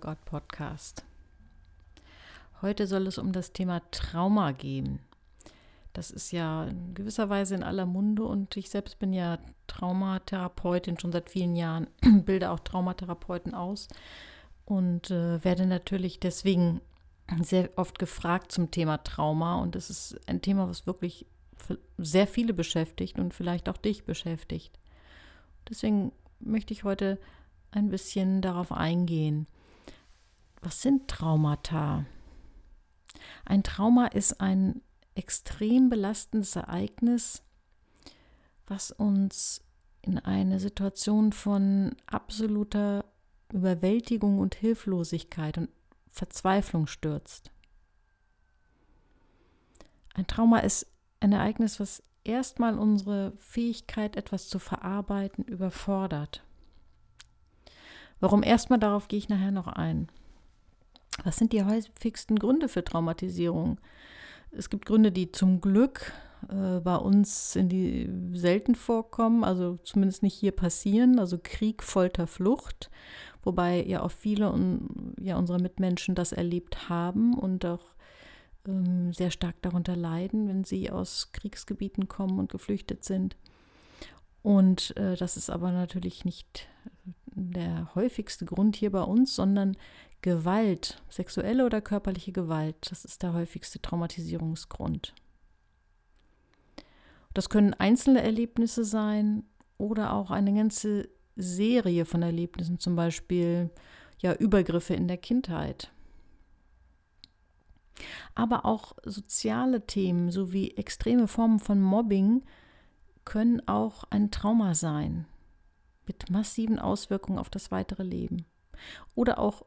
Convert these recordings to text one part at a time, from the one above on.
Workout Podcast. Heute soll es um das Thema Trauma gehen. Das ist ja in gewisser Weise in aller Munde und ich selbst bin ja Traumatherapeutin schon seit vielen Jahren, bilde auch Traumatherapeuten aus und äh, werde natürlich deswegen sehr oft gefragt zum Thema Trauma und es ist ein Thema, was wirklich sehr viele beschäftigt und vielleicht auch dich beschäftigt. Deswegen möchte ich heute ein bisschen darauf eingehen. Was sind Traumata? Ein Trauma ist ein extrem belastendes Ereignis, was uns in eine Situation von absoluter Überwältigung und Hilflosigkeit und Verzweiflung stürzt. Ein Trauma ist ein Ereignis, was erstmal unsere Fähigkeit, etwas zu verarbeiten, überfordert. Warum erstmal darauf gehe ich nachher noch ein. Was sind die häufigsten Gründe für Traumatisierung? Es gibt Gründe, die zum Glück äh, bei uns in die selten vorkommen, also zumindest nicht hier passieren, also Krieg, Folter, Flucht, wobei ja auch viele un, ja, unserer Mitmenschen das erlebt haben und auch ähm, sehr stark darunter leiden, wenn sie aus Kriegsgebieten kommen und geflüchtet sind. Und äh, das ist aber natürlich nicht der häufigste Grund hier bei uns, sondern Gewalt, sexuelle oder körperliche Gewalt, das ist der häufigste Traumatisierungsgrund. Das können einzelne Erlebnisse sein oder auch eine ganze Serie von Erlebnissen, zum Beispiel ja Übergriffe in der Kindheit. Aber auch soziale Themen sowie extreme Formen von Mobbing können auch ein Trauma sein mit massiven Auswirkungen auf das weitere Leben. Oder auch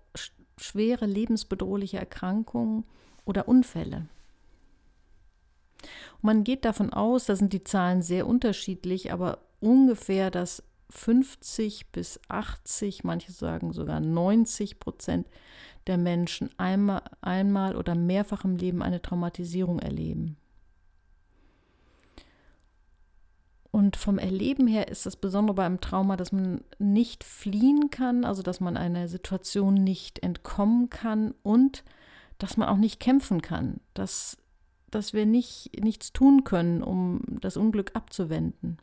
schwere lebensbedrohliche Erkrankungen oder Unfälle. Und man geht davon aus, da sind die Zahlen sehr unterschiedlich, aber ungefähr, dass 50 bis 80, manche sagen sogar 90 Prozent der Menschen einmal, einmal oder mehrfach im Leben eine Traumatisierung erleben. Und vom Erleben her ist das Besondere beim Trauma, dass man nicht fliehen kann, also dass man einer Situation nicht entkommen kann und dass man auch nicht kämpfen kann, dass, dass wir nicht, nichts tun können, um das Unglück abzuwenden.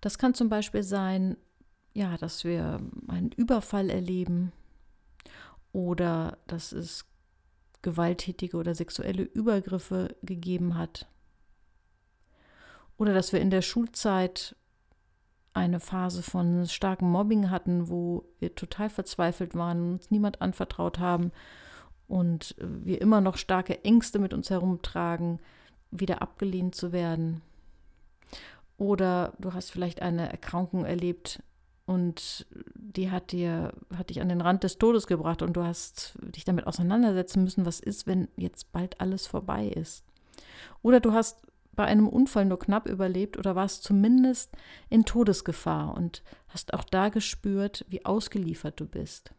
Das kann zum Beispiel sein, ja, dass wir einen Überfall erleben oder dass es gewalttätige oder sexuelle Übergriffe gegeben hat. Oder dass wir in der Schulzeit eine Phase von starkem Mobbing hatten, wo wir total verzweifelt waren, uns niemand anvertraut haben und wir immer noch starke Ängste mit uns herumtragen, wieder abgelehnt zu werden. Oder du hast vielleicht eine Erkrankung erlebt, und die hat dir, hat dich an den Rand des Todes gebracht und du hast dich damit auseinandersetzen müssen, was ist, wenn jetzt bald alles vorbei ist. Oder du hast bei einem Unfall nur knapp überlebt oder warst zumindest in Todesgefahr und hast auch da gespürt, wie ausgeliefert du bist.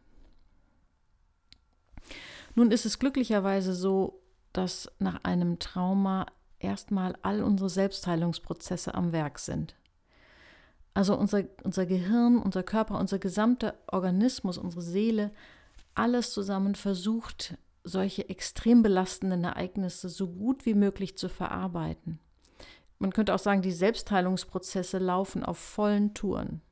Nun ist es glücklicherweise so, dass nach einem Trauma erstmal all unsere Selbstheilungsprozesse am Werk sind. Also unser, unser Gehirn, unser Körper, unser gesamter Organismus, unsere Seele, alles zusammen versucht, solche extrem belastenden Ereignisse so gut wie möglich zu verarbeiten. Man könnte auch sagen, die Selbstheilungsprozesse laufen auf vollen Touren.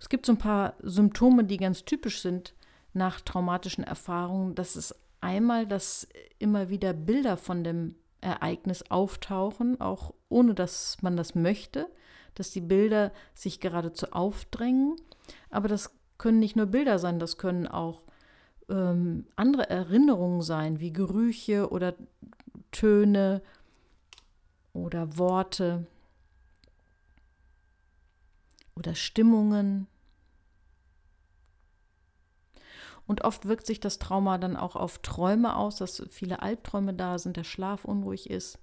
Es gibt so ein paar Symptome, die ganz typisch sind nach traumatischen Erfahrungen. Das ist einmal, dass immer wieder Bilder von dem Ereignis auftauchen, auch ohne dass man das möchte dass die Bilder sich geradezu aufdrängen. Aber das können nicht nur Bilder sein, das können auch ähm, andere Erinnerungen sein, wie Gerüche oder Töne oder Worte oder Stimmungen. Und oft wirkt sich das Trauma dann auch auf Träume aus, dass viele Albträume da sind, der Schlaf unruhig ist.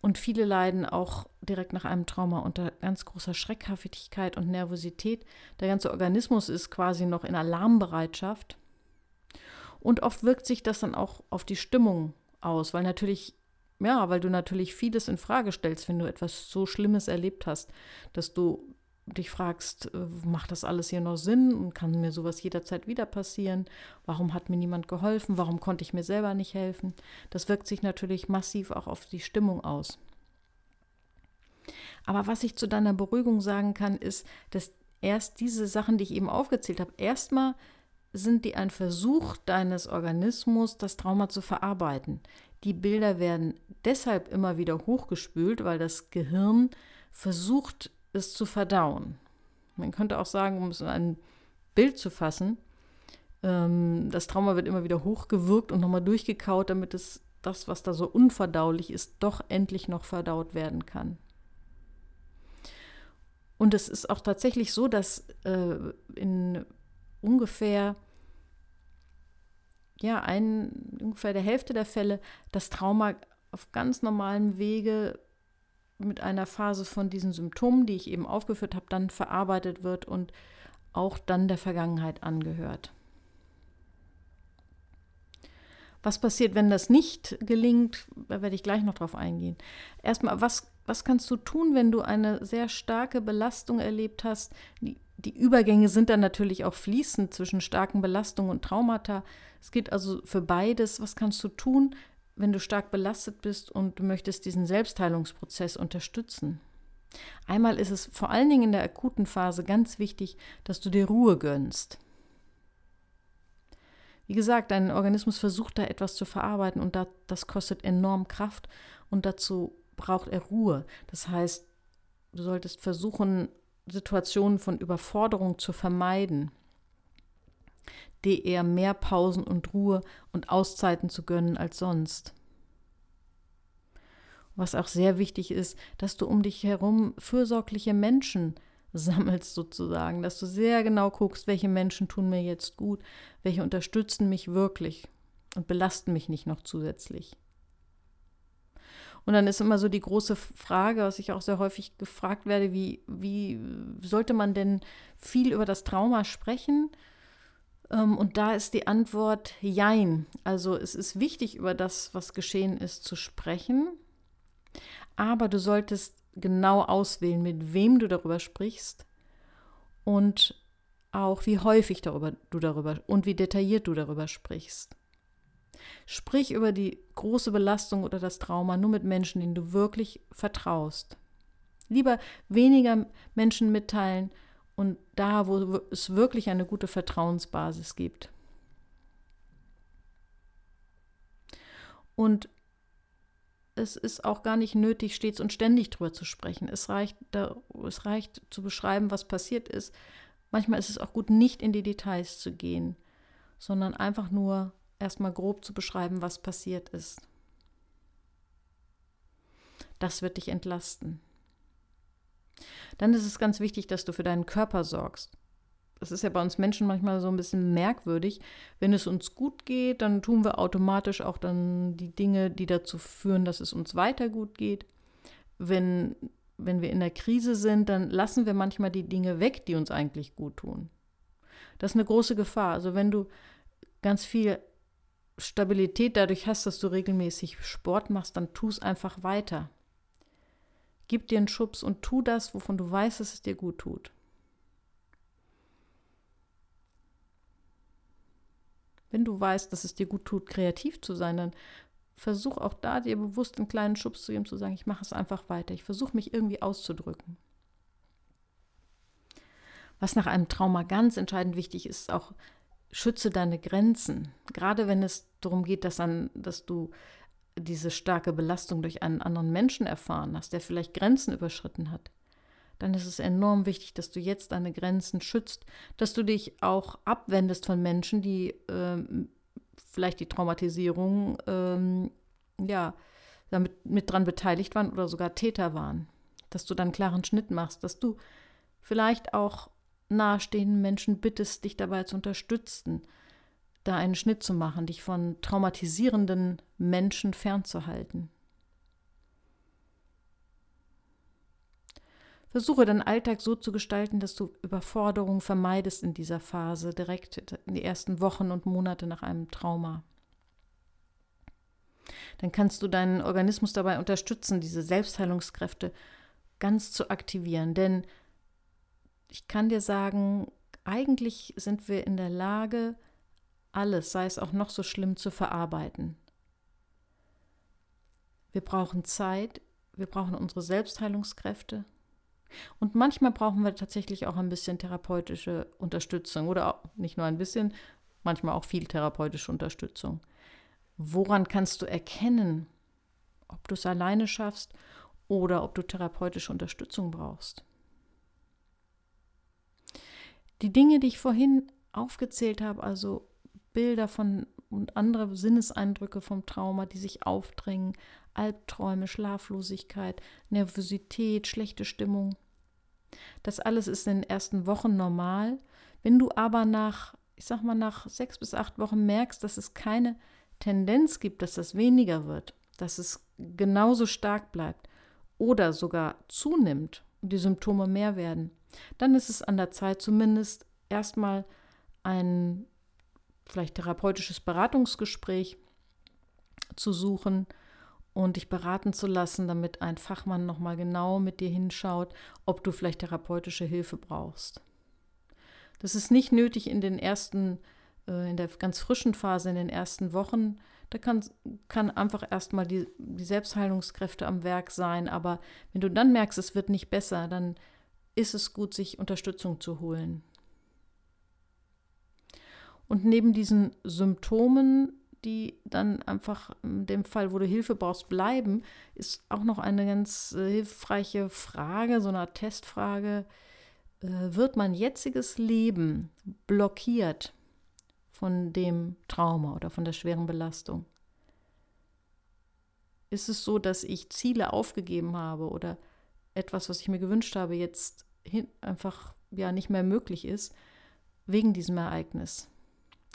Und viele leiden auch direkt nach einem Trauma unter ganz großer Schreckhaftigkeit und Nervosität. Der ganze Organismus ist quasi noch in Alarmbereitschaft. Und oft wirkt sich das dann auch auf die Stimmung aus, weil natürlich, ja, weil du natürlich vieles in Frage stellst, wenn du etwas so Schlimmes erlebt hast, dass du dich fragst, äh, macht das alles hier noch Sinn und kann mir sowas jederzeit wieder passieren? Warum hat mir niemand geholfen? Warum konnte ich mir selber nicht helfen? Das wirkt sich natürlich massiv auch auf die Stimmung aus. Aber was ich zu deiner Beruhigung sagen kann, ist, dass erst diese Sachen, die ich eben aufgezählt habe, erstmal sind die ein Versuch deines Organismus, das Trauma zu verarbeiten. Die Bilder werden deshalb immer wieder hochgespült, weil das Gehirn versucht, es zu verdauen. Man könnte auch sagen, um es in ein Bild zu fassen, ähm, das Trauma wird immer wieder hochgewirkt und nochmal durchgekaut, damit es das, was da so unverdaulich ist, doch endlich noch verdaut werden kann. Und es ist auch tatsächlich so, dass äh, in ungefähr ja, ein, ungefähr der Hälfte der Fälle das Trauma auf ganz normalem Wege mit einer Phase von diesen Symptomen, die ich eben aufgeführt habe, dann verarbeitet wird und auch dann der Vergangenheit angehört. Was passiert, wenn das nicht gelingt? Da werde ich gleich noch drauf eingehen. Erstmal, was, was kannst du tun, wenn du eine sehr starke Belastung erlebt hast? Die, die Übergänge sind dann natürlich auch fließend zwischen starken Belastungen und Traumata. Es geht also für beides. Was kannst du tun, wenn du stark belastet bist und du möchtest diesen Selbstheilungsprozess unterstützen? Einmal ist es vor allen Dingen in der akuten Phase ganz wichtig, dass du dir Ruhe gönnst. Wie gesagt, dein Organismus versucht da etwas zu verarbeiten und das kostet enorm Kraft und dazu braucht er Ruhe. Das heißt, du solltest versuchen, Situationen von Überforderung zu vermeiden, dir eher mehr Pausen und Ruhe und Auszeiten zu gönnen als sonst. Was auch sehr wichtig ist, dass du um dich herum fürsorgliche Menschen sammelst sozusagen, dass du sehr genau guckst, welche Menschen tun mir jetzt gut, welche unterstützen mich wirklich und belasten mich nicht noch zusätzlich. Und dann ist immer so die große Frage, was ich auch sehr häufig gefragt werde, wie, wie sollte man denn viel über das Trauma sprechen? Ähm, und da ist die Antwort Jein. Also es ist wichtig, über das, was geschehen ist, zu sprechen. Aber du solltest genau auswählen, mit wem du darüber sprichst und auch wie häufig darüber, du darüber und wie detailliert du darüber sprichst. Sprich über die große Belastung oder das Trauma nur mit Menschen, denen du wirklich vertraust. Lieber weniger Menschen mitteilen und da, wo es wirklich eine gute Vertrauensbasis gibt. Und es ist auch gar nicht nötig, stets und ständig drüber zu sprechen. Es reicht, da, es reicht zu beschreiben, was passiert ist. Manchmal ist es auch gut, nicht in die Details zu gehen, sondern einfach nur erstmal grob zu beschreiben, was passiert ist. Das wird dich entlasten. Dann ist es ganz wichtig, dass du für deinen Körper sorgst. Das ist ja bei uns Menschen manchmal so ein bisschen merkwürdig. Wenn es uns gut geht, dann tun wir automatisch auch dann die Dinge, die dazu führen, dass es uns weiter gut geht. Wenn, wenn wir in der Krise sind, dann lassen wir manchmal die Dinge weg, die uns eigentlich gut tun. Das ist eine große Gefahr. Also wenn du ganz viel Stabilität dadurch hast, dass du regelmäßig Sport machst, dann tu es einfach weiter. Gib dir einen Schubs und tu das, wovon du weißt, dass es dir gut tut. Wenn du weißt, dass es dir gut tut, kreativ zu sein, dann versuch auch da dir bewusst einen kleinen Schubs zu geben, zu sagen, ich mache es einfach weiter. Ich versuche mich irgendwie auszudrücken. Was nach einem Trauma ganz entscheidend wichtig ist, ist auch schütze deine Grenzen. Gerade wenn es darum geht, dass, dann, dass du diese starke Belastung durch einen anderen Menschen erfahren hast, der vielleicht Grenzen überschritten hat dann ist es enorm wichtig, dass du jetzt deine Grenzen schützt, dass du dich auch abwendest von Menschen, die ähm, vielleicht die Traumatisierung ähm, ja, damit mit dran beteiligt waren oder sogar Täter waren. Dass du dann klaren Schnitt machst, dass du vielleicht auch nahestehenden Menschen bittest, dich dabei zu unterstützen, da einen Schnitt zu machen, dich von traumatisierenden Menschen fernzuhalten. Versuche deinen Alltag so zu gestalten, dass du Überforderung vermeidest in dieser Phase, direkt in die ersten Wochen und Monate nach einem Trauma. Dann kannst du deinen Organismus dabei unterstützen, diese Selbstheilungskräfte ganz zu aktivieren. Denn ich kann dir sagen, eigentlich sind wir in der Lage, alles, sei es auch noch so schlimm, zu verarbeiten. Wir brauchen Zeit, wir brauchen unsere Selbstheilungskräfte. Und manchmal brauchen wir tatsächlich auch ein bisschen therapeutische Unterstützung oder nicht nur ein bisschen, manchmal auch viel therapeutische Unterstützung. Woran kannst du erkennen, ob du es alleine schaffst oder ob du therapeutische Unterstützung brauchst? Die Dinge, die ich vorhin aufgezählt habe, also Bilder von und andere Sinneseindrücke vom Trauma, die sich aufdrängen, Albträume, Schlaflosigkeit, Nervosität, schlechte Stimmung. Das alles ist in den ersten Wochen normal. Wenn du aber nach, ich sag mal, nach sechs bis acht Wochen merkst, dass es keine Tendenz gibt, dass das weniger wird, dass es genauso stark bleibt oder sogar zunimmt und die Symptome mehr werden, dann ist es an der Zeit, zumindest erstmal ein vielleicht therapeutisches Beratungsgespräch zu suchen und dich beraten zu lassen, damit ein Fachmann nochmal genau mit dir hinschaut, ob du vielleicht therapeutische Hilfe brauchst. Das ist nicht nötig in den ersten, äh, in der ganz frischen Phase, in den ersten Wochen. Da kann, kann einfach erstmal die, die Selbstheilungskräfte am Werk sein. Aber wenn du dann merkst, es wird nicht besser, dann ist es gut, sich Unterstützung zu holen. Und neben diesen Symptomen, die dann einfach in dem Fall, wo du Hilfe brauchst, bleiben, ist auch noch eine ganz äh, hilfreiche Frage, so eine Testfrage. Äh, wird mein jetziges Leben blockiert von dem Trauma oder von der schweren Belastung? Ist es so, dass ich Ziele aufgegeben habe oder etwas, was ich mir gewünscht habe, jetzt einfach ja nicht mehr möglich ist wegen diesem Ereignis?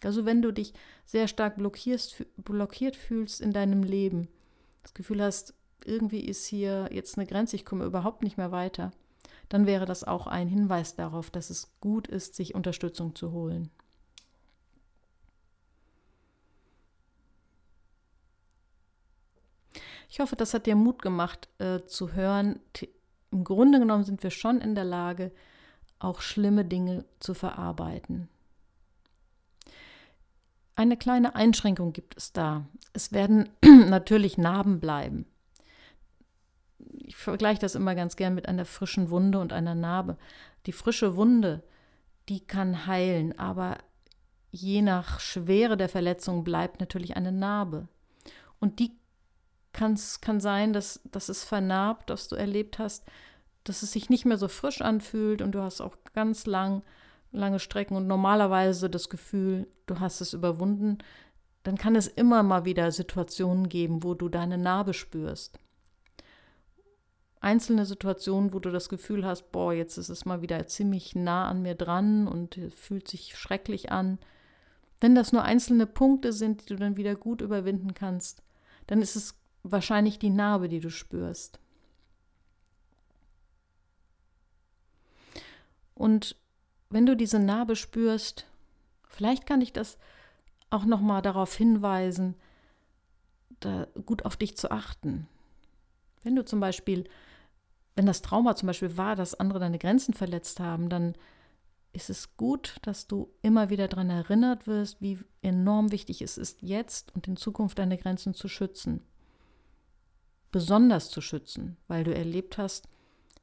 Also wenn du dich sehr stark blockierst, blockiert fühlst in deinem Leben, das Gefühl hast, irgendwie ist hier jetzt eine Grenze, ich komme überhaupt nicht mehr weiter, dann wäre das auch ein Hinweis darauf, dass es gut ist, sich Unterstützung zu holen. Ich hoffe, das hat dir Mut gemacht äh, zu hören. Im Grunde genommen sind wir schon in der Lage, auch schlimme Dinge zu verarbeiten. Eine kleine Einschränkung gibt es da. Es werden natürlich Narben bleiben. Ich vergleiche das immer ganz gern mit einer frischen Wunde und einer Narbe. Die frische Wunde, die kann heilen, aber je nach Schwere der Verletzung bleibt natürlich eine Narbe. Und die kann sein, dass, dass es vernarbt, was du erlebt hast, dass es sich nicht mehr so frisch anfühlt und du hast auch ganz lang lange Strecken und normalerweise das Gefühl, du hast es überwunden, dann kann es immer mal wieder Situationen geben, wo du deine Narbe spürst. Einzelne Situationen, wo du das Gefühl hast, boah, jetzt ist es mal wieder ziemlich nah an mir dran und fühlt sich schrecklich an. Wenn das nur einzelne Punkte sind, die du dann wieder gut überwinden kannst, dann ist es wahrscheinlich die Narbe, die du spürst. Und wenn du diese Narbe spürst, vielleicht kann ich das auch noch mal darauf hinweisen, da gut auf dich zu achten. Wenn du zum Beispiel, wenn das Trauma zum Beispiel war, dass andere deine Grenzen verletzt haben, dann ist es gut, dass du immer wieder daran erinnert wirst, wie enorm wichtig es ist, jetzt und in Zukunft deine Grenzen zu schützen. Besonders zu schützen, weil du erlebt hast,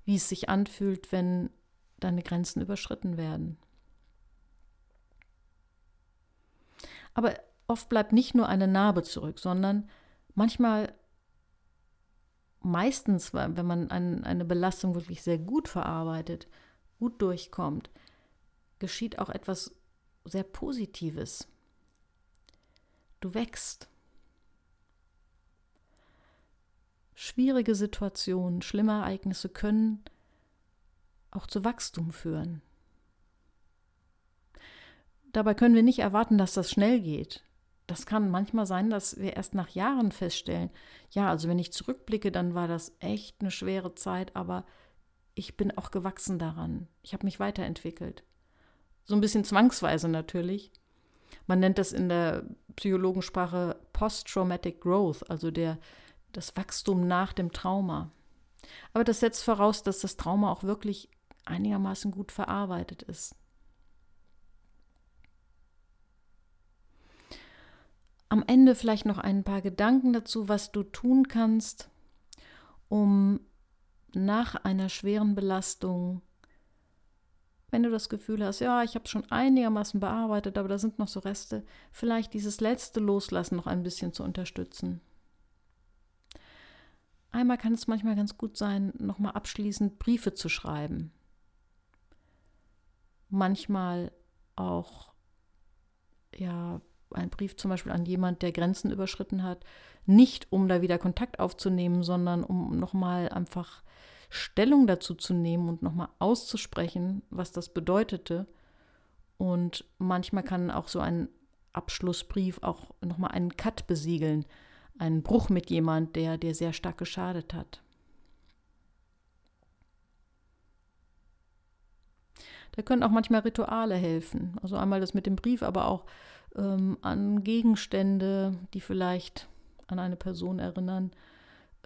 wie es sich anfühlt, wenn deine Grenzen überschritten werden. Aber oft bleibt nicht nur eine Narbe zurück, sondern manchmal, meistens, wenn man eine Belastung wirklich sehr gut verarbeitet, gut durchkommt, geschieht auch etwas sehr Positives. Du wächst. Schwierige Situationen, schlimme Ereignisse können auch zu Wachstum führen. Dabei können wir nicht erwarten, dass das schnell geht. Das kann manchmal sein, dass wir erst nach Jahren feststellen, ja, also wenn ich zurückblicke, dann war das echt eine schwere Zeit, aber ich bin auch gewachsen daran. Ich habe mich weiterentwickelt. So ein bisschen zwangsweise natürlich. Man nennt das in der Psychologensprache Post-Traumatic Growth, also der, das Wachstum nach dem Trauma. Aber das setzt voraus, dass das Trauma auch wirklich einigermaßen gut verarbeitet ist. Am Ende vielleicht noch ein paar Gedanken dazu, was du tun kannst, um nach einer schweren Belastung, wenn du das Gefühl hast, ja, ich habe schon einigermaßen bearbeitet, aber da sind noch so Reste, vielleicht dieses letzte Loslassen noch ein bisschen zu unterstützen. Einmal kann es manchmal ganz gut sein, nochmal abschließend Briefe zu schreiben. Manchmal auch, ja, ein Brief zum Beispiel an jemand, der Grenzen überschritten hat, nicht um da wieder Kontakt aufzunehmen, sondern um nochmal einfach Stellung dazu zu nehmen und nochmal auszusprechen, was das bedeutete. Und manchmal kann auch so ein Abschlussbrief auch nochmal einen Cut besiegeln, einen Bruch mit jemand, der dir sehr stark geschadet hat. Da können auch manchmal Rituale helfen. Also einmal das mit dem Brief, aber auch ähm, an Gegenstände, die vielleicht an eine Person erinnern,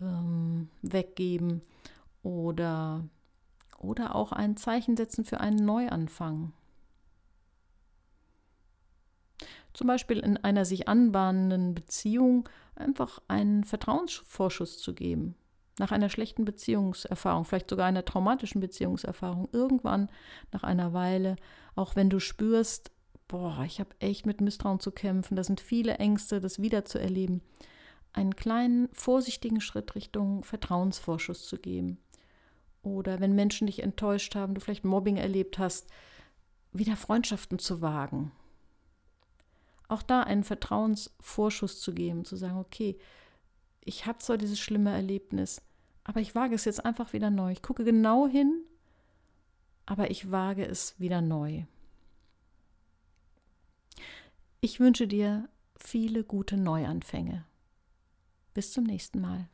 ähm, weggeben oder, oder auch ein Zeichen setzen für einen Neuanfang. Zum Beispiel in einer sich anbahnenden Beziehung einfach einen Vertrauensvorschuss zu geben. Nach einer schlechten Beziehungserfahrung, vielleicht sogar einer traumatischen Beziehungserfahrung, irgendwann nach einer Weile, auch wenn du spürst, boah, ich habe echt mit Misstrauen zu kämpfen, da sind viele Ängste, das wiederzuerleben, einen kleinen, vorsichtigen Schritt Richtung Vertrauensvorschuss zu geben. Oder wenn Menschen dich enttäuscht haben, du vielleicht Mobbing erlebt hast, wieder Freundschaften zu wagen. Auch da einen Vertrauensvorschuss zu geben, zu sagen, okay, ich habe zwar dieses schlimme Erlebnis, aber ich wage es jetzt einfach wieder neu. Ich gucke genau hin, aber ich wage es wieder neu. Ich wünsche dir viele gute Neuanfänge. Bis zum nächsten Mal.